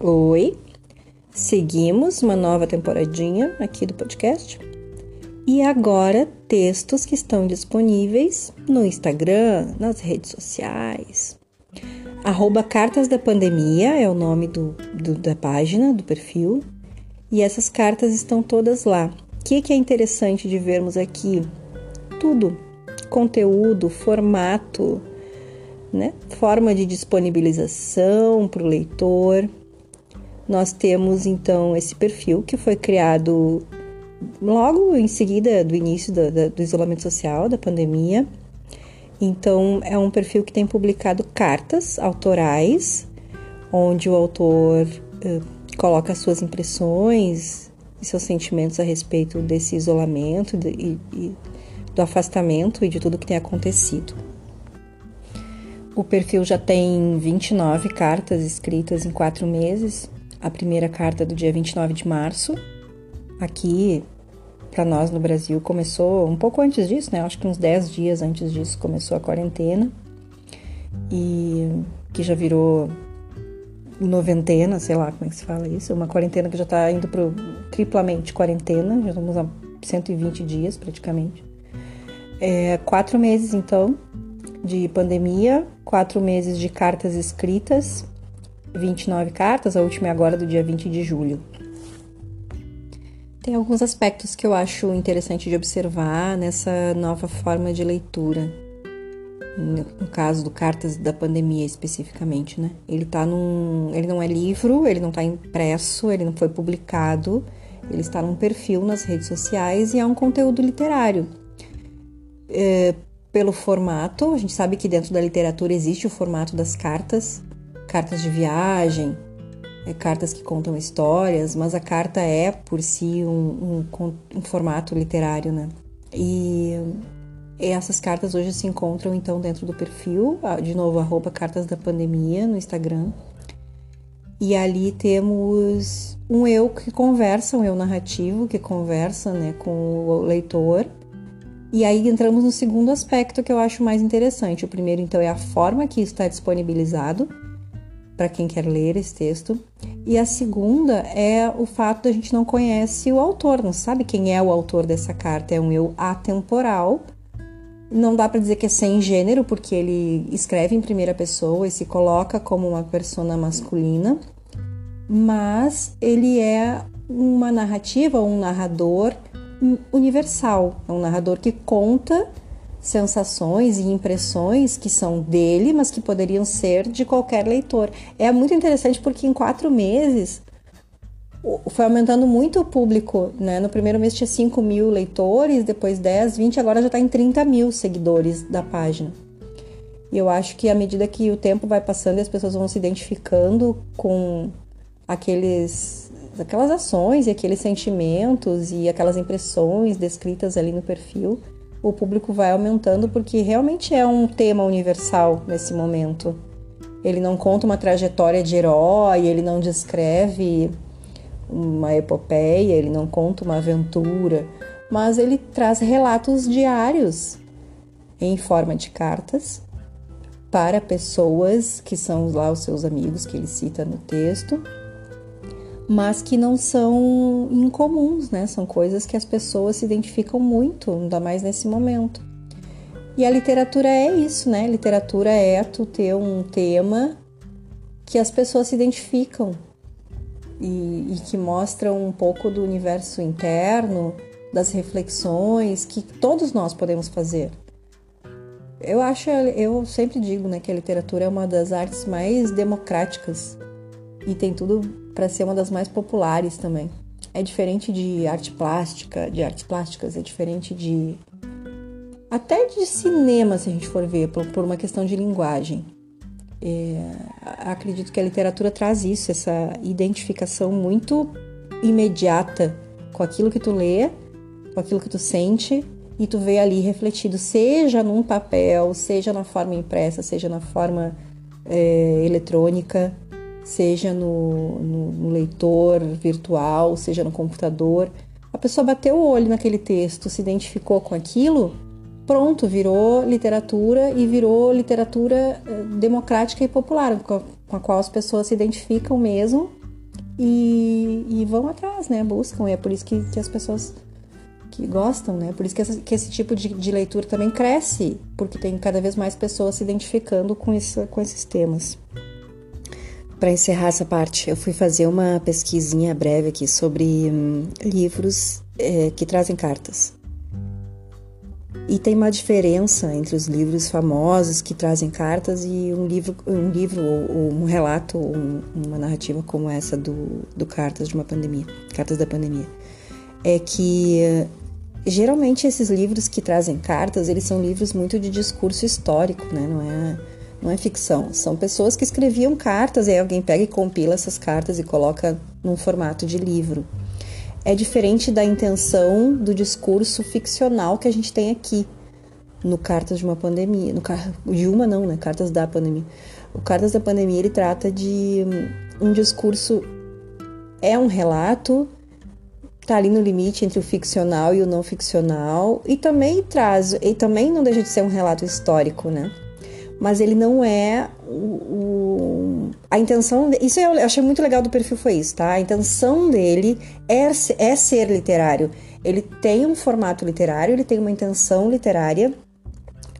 Oi, seguimos uma nova temporadinha aqui do podcast. E agora, textos que estão disponíveis no Instagram, nas redes sociais. Arroba Cartas da Pandemia é o nome do, do, da página, do perfil. E essas cartas estão todas lá. O que, que é interessante de vermos aqui? Tudo. Conteúdo, formato, né? forma de disponibilização para o leitor. Nós temos então esse perfil que foi criado logo em seguida do início do, do isolamento social, da pandemia. Então, é um perfil que tem publicado cartas autorais, onde o autor uh, coloca suas impressões e seus sentimentos a respeito desse isolamento e, e do afastamento e de tudo que tem acontecido. O perfil já tem 29 cartas escritas em quatro meses. A primeira carta do dia 29 de março, Aqui, para nós no Brasil, começou um pouco antes disso, né? Acho que uns 10 dias antes disso começou a quarentena. E que já virou noventena, sei lá como é que se fala isso. Uma quarentena que já está indo para triplamente quarentena, já estamos há 120 dias praticamente. É, quatro meses então de pandemia, quatro meses de cartas escritas, 29 cartas, a última é agora do dia 20 de julho. Tem alguns aspectos que eu acho interessante de observar nessa nova forma de leitura. No caso do Cartas da Pandemia especificamente, né? Ele tá num. Ele não é livro, ele não está impresso, ele não foi publicado, ele está num perfil nas redes sociais e é um conteúdo literário. É, pelo formato, a gente sabe que dentro da literatura existe o formato das cartas, cartas de viagem, é, cartas que contam histórias, mas a carta é por si um, um, um formato literário, né? E essas cartas hoje se encontram então dentro do perfil, de novo, arroba Cartas da Pandemia no Instagram. E ali temos um eu que conversa, um eu narrativo que conversa né, com o leitor. E aí entramos no segundo aspecto que eu acho mais interessante. O primeiro, então, é a forma que está disponibilizado para quem quer ler esse texto. E a segunda é o fato da gente não conhece o autor, não sabe quem é o autor dessa carta. É um eu atemporal. Não dá para dizer que é sem gênero, porque ele escreve em primeira pessoa e se coloca como uma persona masculina, mas ele é uma narrativa, um narrador universal, é um narrador que conta sensações e impressões que são dele, mas que poderiam ser de qualquer leitor. É muito interessante porque em quatro meses foi aumentando muito o público, né? No primeiro mês tinha 5 mil leitores, depois 10, 20, agora já está em 30 mil seguidores da página. E eu acho que à medida que o tempo vai passando e as pessoas vão se identificando com aqueles, aquelas ações e aqueles sentimentos e aquelas impressões descritas ali no perfil, o público vai aumentando porque realmente é um tema universal nesse momento. Ele não conta uma trajetória de herói, ele não descreve uma epopeia, ele não conta uma aventura, mas ele traz relatos diários em forma de cartas para pessoas que são lá os seus amigos que ele cita no texto mas que não são incomuns, né? São coisas que as pessoas se identificam muito, ainda mais nesse momento. E a literatura é isso, né? Literatura é tu ter um tema que as pessoas se identificam e, e que mostram um pouco do universo interno, das reflexões que todos nós podemos fazer. Eu acho, eu sempre digo, né, que a literatura é uma das artes mais democráticas e tem tudo para ser uma das mais populares também. É diferente de arte plástica, de artes plásticas, é diferente de até de cinema, se a gente for ver, por, por uma questão de linguagem. É, acredito que a literatura traz isso, essa identificação muito imediata com aquilo que tu lê, com aquilo que tu sente e tu vê ali refletido, seja num papel, seja na forma impressa, seja na forma é, eletrônica seja no, no, no leitor virtual, seja no computador. A pessoa bateu o olho naquele texto, se identificou com aquilo, pronto, virou literatura e virou literatura eh, democrática e popular, com a, qual as pessoas se identificam mesmo e, e vão atrás, né? Buscam, e é por isso que, que as pessoas que gostam, né? Por isso que, essa, que esse tipo de, de, leitura também cresce, porque tem cada vez mais pessoas se identificando com, isso, com esses temas. Para encerrar essa parte, eu fui fazer uma pesquisinha breve aqui sobre hum, livros é, que trazem cartas. E tem uma diferença entre os livros famosos que trazem cartas e um livro, um livro ou, um relato, ou uma narrativa como essa do, do Cartas de uma Pandemia, Cartas da Pandemia. É que geralmente esses livros que trazem cartas, eles são livros muito de discurso histórico, né? Não é, não é ficção. São pessoas que escreviam cartas e aí alguém pega e compila essas cartas e coloca num formato de livro é diferente da intenção do discurso ficcional que a gente tem aqui no Cartas de uma Pandemia, no de uma não, né? Cartas da Pandemia. O Cartas da Pandemia ele trata de um discurso é um relato tá ali no limite entre o ficcional e o não ficcional e também traz e também não deixa de ser um relato histórico, né? Mas ele não é o, o a intenção, isso eu achei muito legal do perfil foi isso, tá? A intenção dele é, é ser literário. Ele tem um formato literário, ele tem uma intenção literária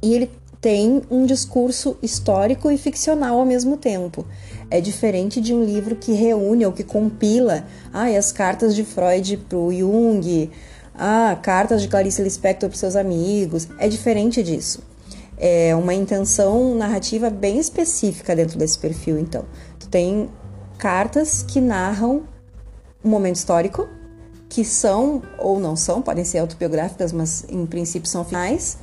e ele tem um discurso histórico e ficcional ao mesmo tempo. É diferente de um livro que reúne ou que compila ah, as cartas de Freud para o Jung, ah, cartas de Clarice Lispector para seus amigos. É diferente disso é uma intenção narrativa bem específica dentro desse perfil, então. Tu tem cartas que narram um momento histórico, que são ou não são, podem ser autobiográficas, mas em princípio são finais,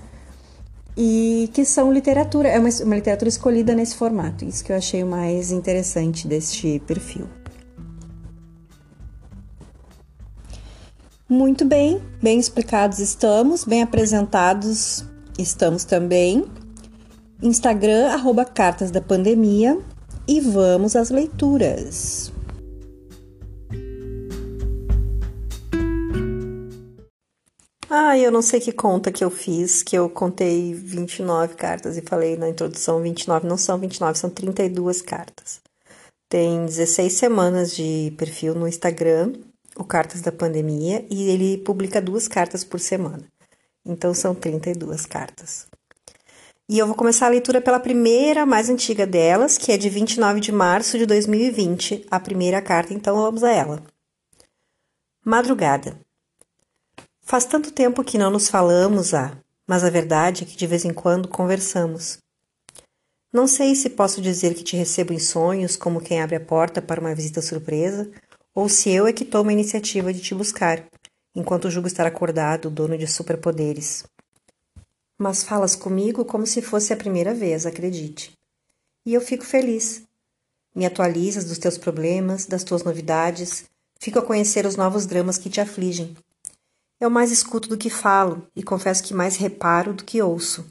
e que são literatura, é uma, uma literatura escolhida nesse formato. Isso que eu achei o mais interessante deste perfil. Muito bem, bem explicados estamos, bem apresentados Estamos também Instagram, arroba Cartas da Pandemia e vamos às leituras. Ah, eu não sei que conta que eu fiz, que eu contei 29 cartas e falei na introdução 29, não são 29, são 32 cartas. Tem 16 semanas de perfil no Instagram, o Cartas da Pandemia, e ele publica duas cartas por semana. Então são 32 cartas. E eu vou começar a leitura pela primeira, mais antiga delas, que é de 29 de março de 2020, a primeira carta, então vamos a ela. Madrugada. Faz tanto tempo que não nos falamos, ah, mas a verdade é que de vez em quando conversamos. Não sei se posso dizer que te recebo em sonhos como quem abre a porta para uma visita surpresa, ou se eu é que tomo a iniciativa de te buscar, enquanto julgo estar acordado, dono de superpoderes. Mas falas comigo como se fosse a primeira vez, acredite. E eu fico feliz. Me atualizas dos teus problemas, das tuas novidades, fico a conhecer os novos dramas que te afligem. Eu mais escuto do que falo e confesso que mais reparo do que ouço.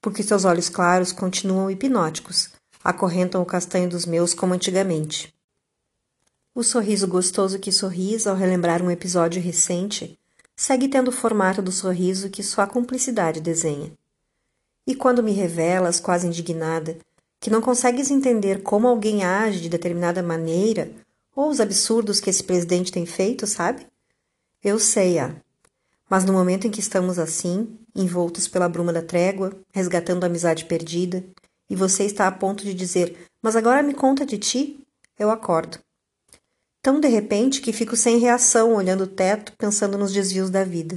Porque teus olhos claros continuam hipnóticos, acorrentam o castanho dos meus como antigamente. O sorriso gostoso que sorris ao relembrar um episódio recente segue tendo o formato do sorriso que só a cumplicidade desenha. E quando me revelas, quase indignada, que não consegues entender como alguém age de determinada maneira ou os absurdos que esse presidente tem feito, sabe? Eu sei, ah. Mas no momento em que estamos assim, envoltos pela bruma da trégua, resgatando a amizade perdida, e você está a ponto de dizer: Mas agora me conta de ti, eu acordo tão de repente que fico sem reação olhando o teto, pensando nos desvios da vida.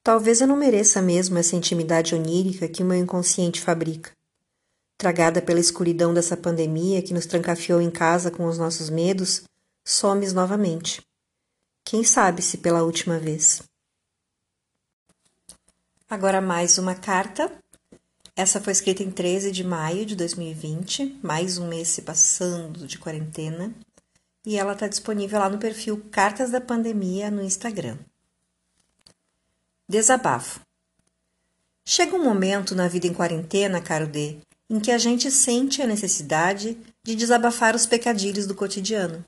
Talvez eu não mereça mesmo essa intimidade onírica que o meu inconsciente fabrica. Tragada pela escuridão dessa pandemia que nos trancafiou em casa com os nossos medos, somes novamente. Quem sabe se pela última vez. Agora mais uma carta. Essa foi escrita em 13 de maio de 2020, mais um mês se passando de quarentena e ela está disponível lá no perfil Cartas da Pandemia no Instagram. Desabafo. Chega um momento na vida em quarentena, caro D, em que a gente sente a necessidade de desabafar os pecadilhos do cotidiano.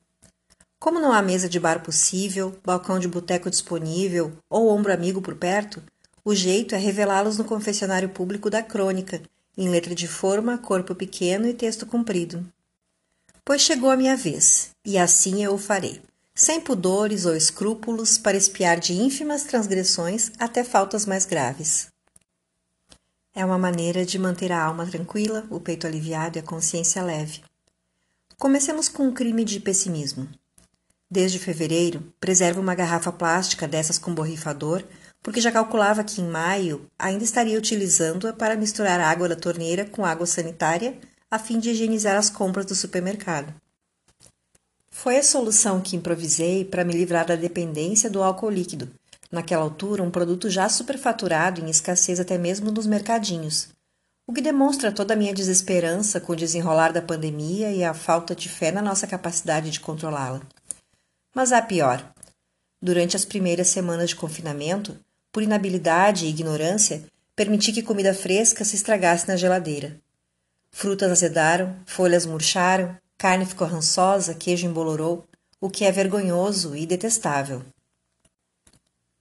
Como não há mesa de bar possível, balcão de boteco disponível ou ombro amigo por perto, o jeito é revelá-los no confessionário público da crônica, em letra de forma, corpo pequeno e texto comprido. Pois chegou a minha vez, e assim eu o farei, sem pudores ou escrúpulos para espiar de ínfimas transgressões até faltas mais graves. É uma maneira de manter a alma tranquila, o peito aliviado e a consciência leve. Comecemos com um crime de pessimismo. Desde fevereiro, preservo uma garrafa plástica dessas com borrifador, porque já calculava que em maio ainda estaria utilizando-a para misturar água da torneira com água sanitária a fim de higienizar as compras do supermercado. Foi a solução que improvisei para me livrar da dependência do álcool líquido, naquela altura um produto já superfaturado em escassez até mesmo nos mercadinhos, o que demonstra toda a minha desesperança com o desenrolar da pandemia e a falta de fé na nossa capacidade de controlá-la. Mas há pior. Durante as primeiras semanas de confinamento, por inabilidade e ignorância, permiti que comida fresca se estragasse na geladeira. Frutas azedaram, folhas murcharam, carne ficou rançosa, queijo embolorou, o que é vergonhoso e detestável.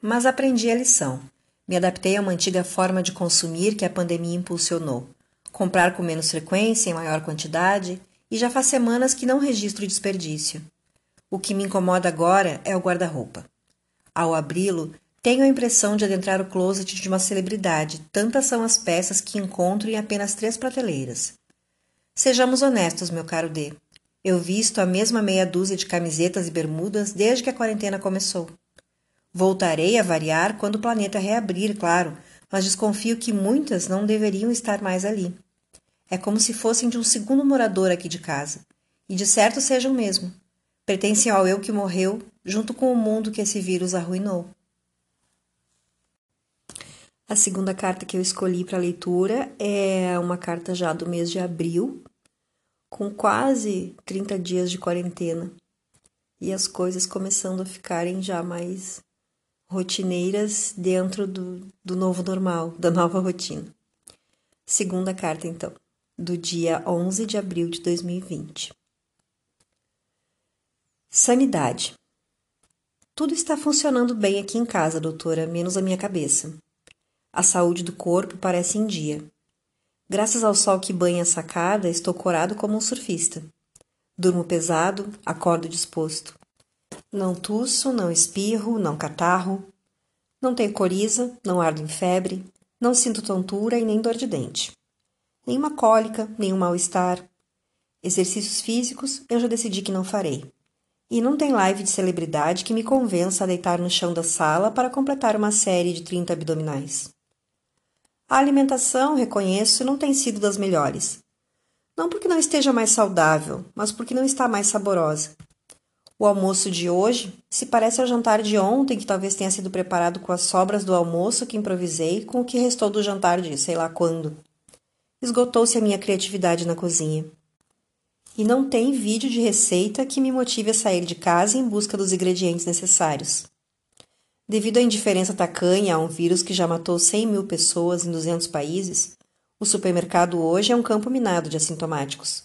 Mas aprendi a lição. Me adaptei a uma antiga forma de consumir que a pandemia impulsionou. Comprar com menos frequência, em maior quantidade, e já faz semanas que não registro desperdício. O que me incomoda agora é o guarda-roupa. Ao abri-lo, tenho a impressão de adentrar o closet de uma celebridade, tantas são as peças que encontro em apenas três prateleiras. Sejamos honestos, meu caro D. Eu visto a mesma meia dúzia de camisetas e bermudas desde que a quarentena começou. Voltarei a variar quando o planeta reabrir, claro, mas desconfio que muitas não deveriam estar mais ali. É como se fossem de um segundo morador aqui de casa. E de certo sejam mesmo. Pertencem ao eu que morreu, junto com o mundo que esse vírus arruinou. A segunda carta que eu escolhi para leitura é uma carta já do mês de abril, com quase 30 dias de quarentena e as coisas começando a ficarem já mais rotineiras dentro do, do novo normal, da nova rotina. Segunda carta, então, do dia 11 de abril de 2020. Sanidade. Tudo está funcionando bem aqui em casa, doutora, menos a minha cabeça. A saúde do corpo parece em dia. Graças ao sol que banha a sacada, estou corado como um surfista. Durmo pesado, acordo disposto. Não tuço, não espirro, não catarro. Não tenho coriza, não ardo em febre, não sinto tontura e nem dor de dente. Nenhuma cólica, nenhum mal-estar. Exercícios físicos eu já decidi que não farei. E não tem live de celebridade que me convença a deitar no chão da sala para completar uma série de 30 abdominais. A alimentação, reconheço, não tem sido das melhores. Não porque não esteja mais saudável, mas porque não está mais saborosa. O almoço de hoje se parece ao jantar de ontem, que talvez tenha sido preparado com as sobras do almoço que improvisei com o que restou do jantar de sei lá quando. Esgotou-se a minha criatividade na cozinha. E não tem vídeo de receita que me motive a sair de casa em busca dos ingredientes necessários. Devido à indiferença tacanha a um vírus que já matou 100 mil pessoas em 200 países, o supermercado hoje é um campo minado de assintomáticos.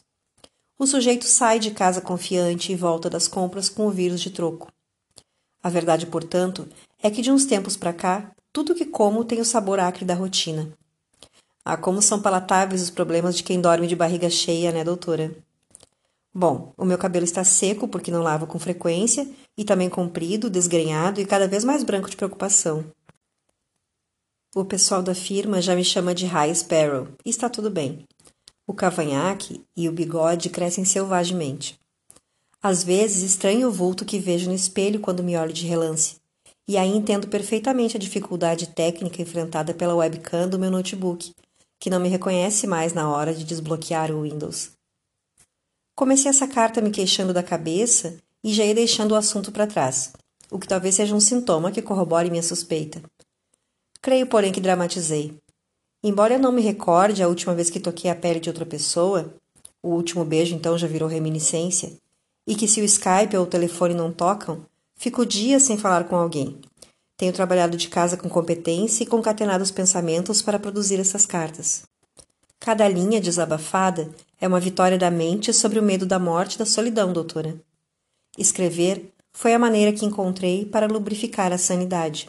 O sujeito sai de casa confiante e volta das compras com o vírus de troco. A verdade, portanto, é que de uns tempos para cá, tudo que como tem o sabor acre da rotina. Ah, como são palatáveis os problemas de quem dorme de barriga cheia, né, doutora? Bom, o meu cabelo está seco porque não lavo com frequência e também comprido, desgrenhado e cada vez mais branco de preocupação. O pessoal da firma já me chama de High Sparrow e está tudo bem. O cavanhaque e o bigode crescem selvagemente. Às vezes estranho o vulto que vejo no espelho quando me olho de relance, e aí entendo perfeitamente a dificuldade técnica enfrentada pela webcam do meu notebook, que não me reconhece mais na hora de desbloquear o Windows. Comecei essa carta me queixando da cabeça e já ia deixando o assunto para trás, o que talvez seja um sintoma que corrobore minha suspeita. Creio, porém, que dramatizei. Embora eu não me recorde a última vez que toquei a pele de outra pessoa, o último beijo então já virou reminiscência, e que se o Skype ou o telefone não tocam, fico dias sem falar com alguém. Tenho trabalhado de casa com competência e concatenado os pensamentos para produzir essas cartas. Cada linha desabafada é uma vitória da mente sobre o medo da morte e da solidão, doutora. Escrever foi a maneira que encontrei para lubrificar a sanidade.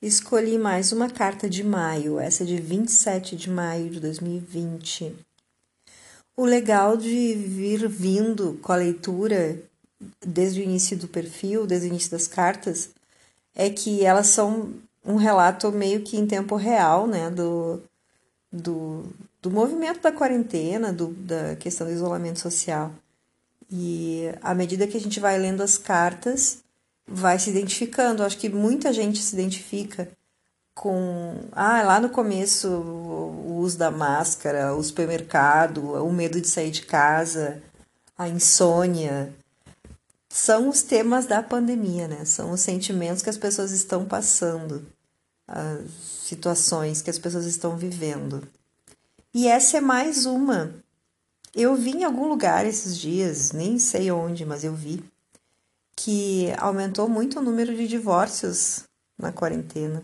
Escolhi mais uma carta de maio, essa de 27 de maio de 2020. O legal de vir vindo com a leitura desde o início do perfil, desde o início das cartas, é que elas são um relato meio que em tempo real, né, do, do, do movimento da quarentena, do, da questão do isolamento social. E à medida que a gente vai lendo as cartas, vai se identificando. Acho que muita gente se identifica com. Ah, lá no começo, o uso da máscara, o supermercado, o medo de sair de casa, a insônia. São os temas da pandemia, né? São os sentimentos que as pessoas estão passando, as situações que as pessoas estão vivendo. E essa é mais uma. Eu vi em algum lugar esses dias, nem sei onde, mas eu vi, que aumentou muito o número de divórcios na quarentena.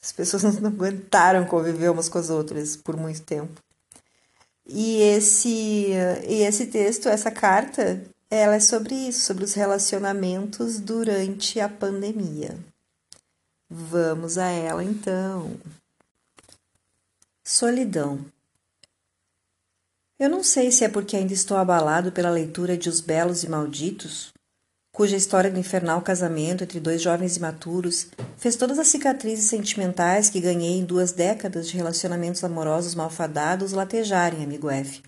As pessoas não aguentaram conviver umas com as outras por muito tempo. E esse, e esse texto, essa carta, ela é sobre isso, sobre os relacionamentos durante a pandemia. Vamos a ela então. Solidão. Eu não sei se é porque ainda estou abalado pela leitura de Os Belos e Malditos, cuja história do infernal casamento entre dois jovens imaturos fez todas as cicatrizes sentimentais que ganhei em duas décadas de relacionamentos amorosos malfadados latejarem, amigo F.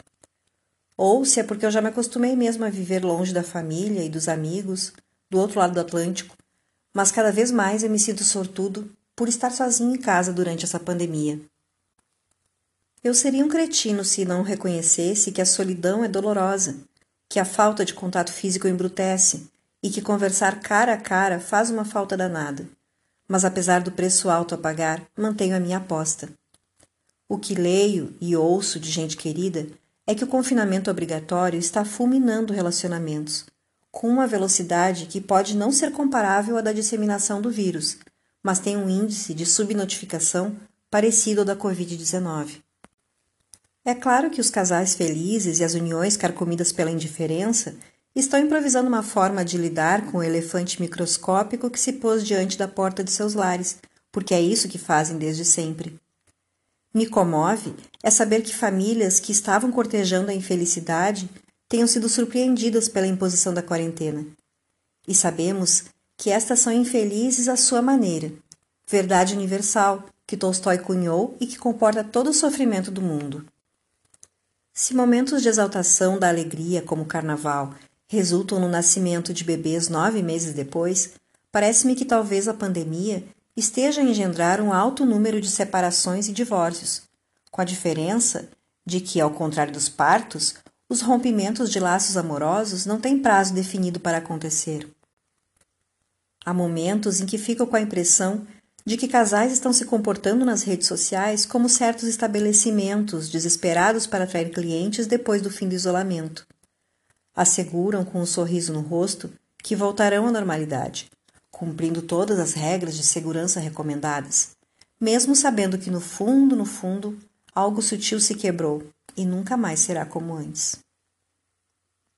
Ou se é porque eu já me acostumei mesmo a viver longe da família e dos amigos, do outro lado do Atlântico, mas cada vez mais eu me sinto sortudo por estar sozinho em casa durante essa pandemia. Eu seria um cretino se não reconhecesse que a solidão é dolorosa, que a falta de contato físico embrutece, e que conversar cara a cara faz uma falta danada. Mas apesar do preço alto a pagar, mantenho a minha aposta. O que leio e ouço de gente querida é que o confinamento obrigatório está fulminando relacionamentos, com uma velocidade que pode não ser comparável à da disseminação do vírus, mas tem um índice de subnotificação parecido ao da Covid-19. É claro que os casais felizes e as uniões carcomidas pela indiferença estão improvisando uma forma de lidar com o elefante microscópico que se pôs diante da porta de seus lares, porque é isso que fazem desde sempre. Me comove é saber que famílias que estavam cortejando a infelicidade tenham sido surpreendidas pela imposição da quarentena. E sabemos que estas são infelizes à sua maneira, verdade universal que Tolstói cunhou e que comporta todo o sofrimento do mundo. Se momentos de exaltação da alegria, como o carnaval, resultam no nascimento de bebês nove meses depois, parece-me que talvez a pandemia esteja a engendrar um alto número de separações e divórcios, com a diferença de que, ao contrário dos partos, os rompimentos de laços amorosos não têm prazo definido para acontecer. Há momentos em que fico com a impressão de que casais estão se comportando nas redes sociais como certos estabelecimentos desesperados para atrair clientes depois do fim do isolamento asseguram com um sorriso no rosto que voltarão à normalidade, cumprindo todas as regras de segurança recomendadas, mesmo sabendo que no fundo, no fundo, algo sutil se quebrou e nunca mais será como antes.